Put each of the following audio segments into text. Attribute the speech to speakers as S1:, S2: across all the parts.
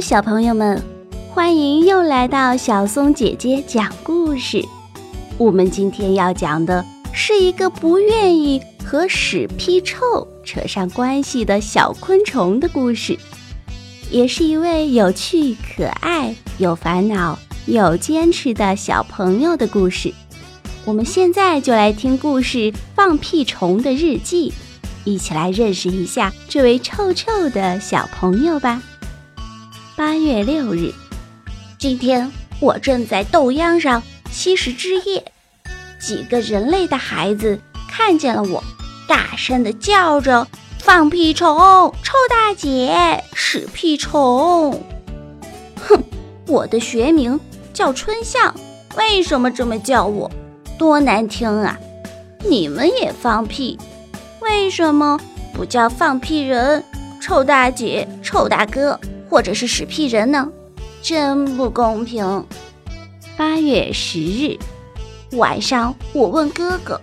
S1: 小朋友们，欢迎又来到小松姐姐讲故事。我们今天要讲的是一个不愿意和屎屁臭扯上关系的小昆虫的故事，也是一位有趣、可爱、有烦恼、有坚持的小朋友的故事。我们现在就来听故事《放屁虫的日记》，一起来认识一下这位臭臭的小朋友吧。八月六日，今天我正在豆秧上吸食汁液，几个人类的孩子看见了我，大声的叫着：“放屁虫，臭大姐，屎屁虫！”哼，我的学名叫春象，为什么这么叫我？多难听啊！你们也放屁，为什么不叫放屁人、臭大姐、臭大哥？或者是屎屁人呢？真不公平！八月十日晚上，我问哥哥：“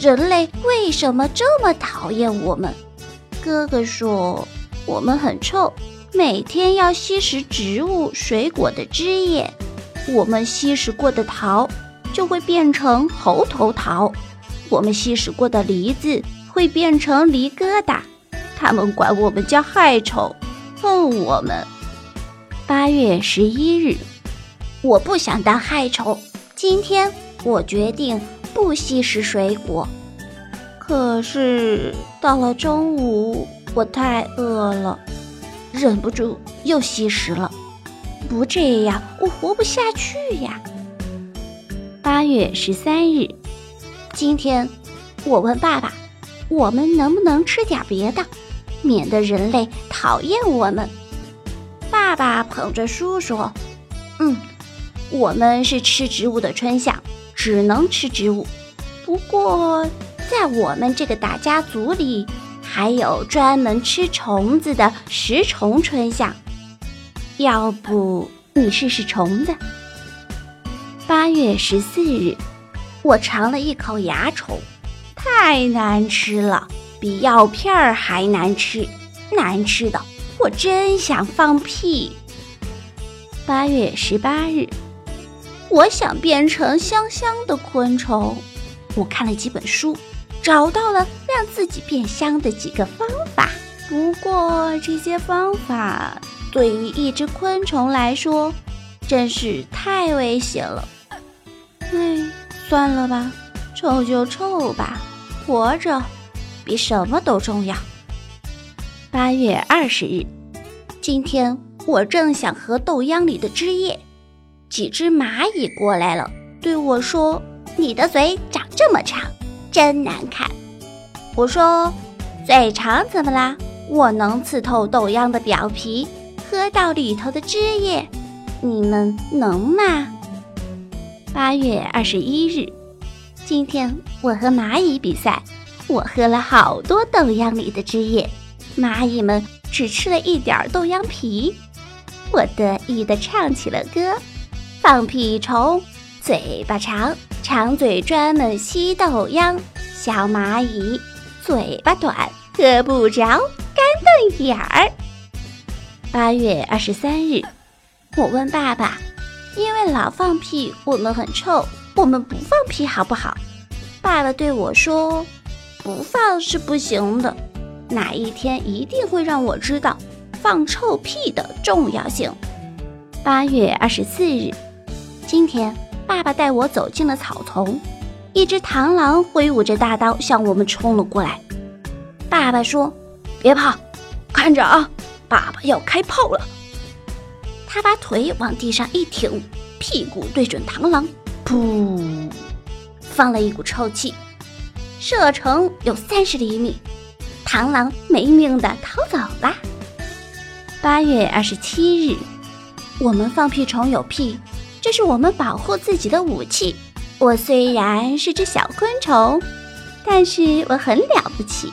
S1: 人类为什么这么讨厌我们？”哥哥说：“我们很臭，每天要吸食植物、水果的汁液。我们吸食过的桃就会变成猴头桃，我们吸食过的梨子会变成梨疙瘩。他们管我们叫害虫。”恨我们。八月十一日，我不想当害虫。今天我决定不吸食水果。可是到了中午，我太饿了，忍不住又吸食了。不这样，我活不下去呀。八月十三日，今天我问爸爸，我们能不能吃点别的？免得人类讨厌我们。爸爸捧着书说：“嗯，我们是吃植物的春象，只能吃植物。不过，在我们这个大家族里，还有专门吃虫子的食虫春象。要不你试试虫子？”八月十四日，我尝了一口蚜虫，太难吃了。比药片儿还难吃，难吃的我真想放屁。八月十八日，我想变成香香的昆虫。我看了几本书，找到了让自己变香的几个方法。不过这些方法对于一只昆虫来说真是太危险了。哎，算了吧，臭就臭吧，活着。比什么都重要。八月二十日，今天我正想喝豆秧里的汁液，几只蚂蚁过来了，对我说：“你的嘴长这么长，真难看。”我说：“嘴长怎么啦？我能刺透豆秧的表皮，喝到里头的汁液。你们能吗？”八月二十一日，今天我和蚂蚁比赛。我喝了好多豆秧里的汁液，蚂蚁们只吃了一点豆秧皮。我得意地唱起了歌：放屁虫，嘴巴长，长嘴专门吸豆秧；小蚂蚁，嘴巴短，喝不着干瞪眼儿。八月二十三日，我问爸爸：因为老放屁，我们很臭，我们不放屁好不好？爸爸对我说。不放是不行的，哪一天一定会让我知道放臭屁的重要性。八月二十四日，今天爸爸带我走进了草丛，一只螳螂挥舞着大刀向我们冲了过来。爸爸说：“别怕，看着啊，爸爸要开炮了。”他把腿往地上一挺，屁股对准螳螂，噗，放了一股臭气。射程有三十厘米，螳螂没命的逃走了。八月二十七日，我们放屁虫有屁，这是我们保护自己的武器。我虽然是只小昆虫，但是我很了不起，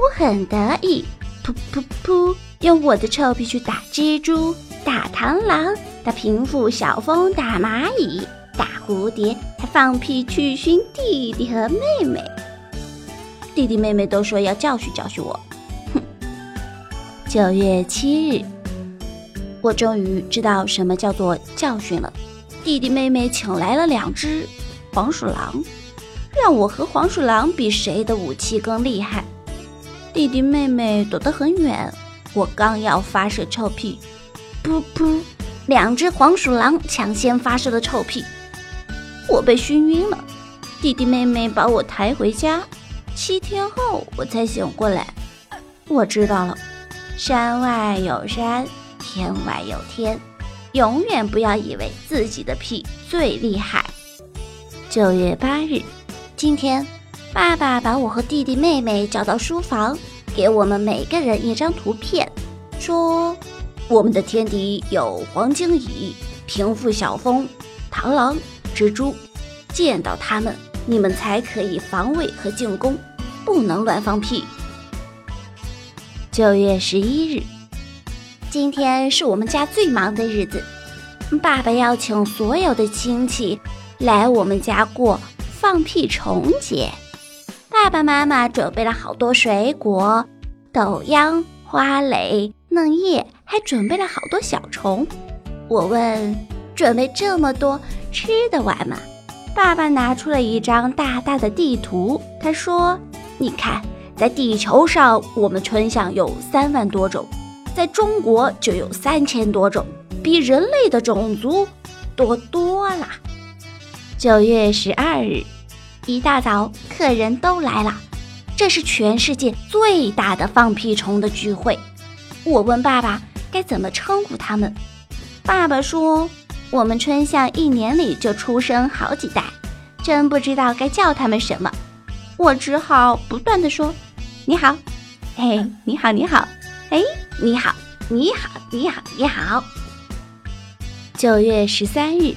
S1: 我很得意。噗噗噗，用我的臭屁去打蜘蛛、打螳螂、打平腹小蜂、打蚂蚁、打蝴蝶，还放屁去熏弟弟和妹妹。弟弟妹妹都说要教训教训我，哼！九月七日，我终于知道什么叫做教训了。弟弟妹妹请来了两只黄鼠狼，让我和黄鼠狼比谁的武器更厉害。弟弟妹妹躲得很远，我刚要发射臭屁，噗噗，两只黄鼠狼抢先发射了臭屁，我被熏晕了。弟弟妹妹把我抬回家，七天后我才醒过来。我知道了，山外有山，天外有天，永远不要以为自己的屁最厉害。九月八日，今天。爸爸把我和弟弟妹妹叫到书房，给我们每个人一张图片，说：“我们的天敌有黄金蚁、平腹小蜂、螳螂、蜘蛛，见到它们，你们才可以防卫和进攻，不能乱放屁。”九月十一日，今天是我们家最忙的日子，爸爸邀请所有的亲戚来我们家过放屁虫节。爸爸妈妈准备了好多水果，豆秧、花蕾、嫩叶，还准备了好多小虫。我问：“准备这么多，吃得完吗？”爸爸拿出了一张大大的地图，他说：“你看，在地球上，我们春象有三万多种，在中国就有三千多种，比人类的种族多多了。”九月十二日。一大早，客人都来了。这是全世界最大的放屁虫的聚会。我问爸爸该怎么称呼他们，爸爸说：“我们春象一年里就出生好几代，真不知道该叫他们什么。”我只好不断的说：“你好，嘿，你好，你好，哎，你好，你好，你好，你好。”九月十三日。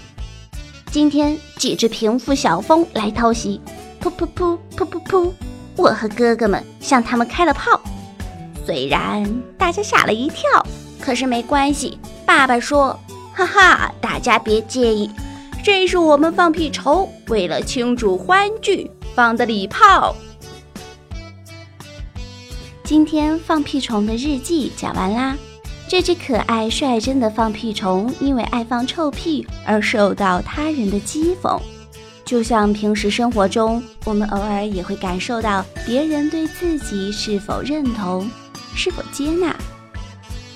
S1: 今天几只平腹小蜂来偷袭，噗噗噗噗噗噗！我和哥哥们向他们开了炮，虽然大家吓了一跳，可是没关系。爸爸说：“哈哈，大家别介意，这是我们放屁虫为了庆祝欢聚放的礼炮。”今天放屁虫的日记讲完啦。这只可爱率真的放屁虫，因为爱放臭屁而受到他人的讥讽。就像平时生活中，我们偶尔也会感受到别人对自己是否认同、是否接纳。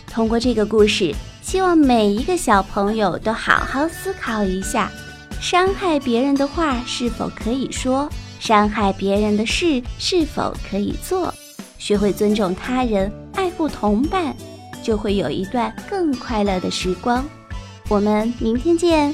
S1: 通过这个故事，希望每一个小朋友都好好思考一下：伤害别人的话是否可以说？伤害别人的事是否可以做？学会尊重他人，爱护同伴。就会有一段更快乐的时光。我们明天见。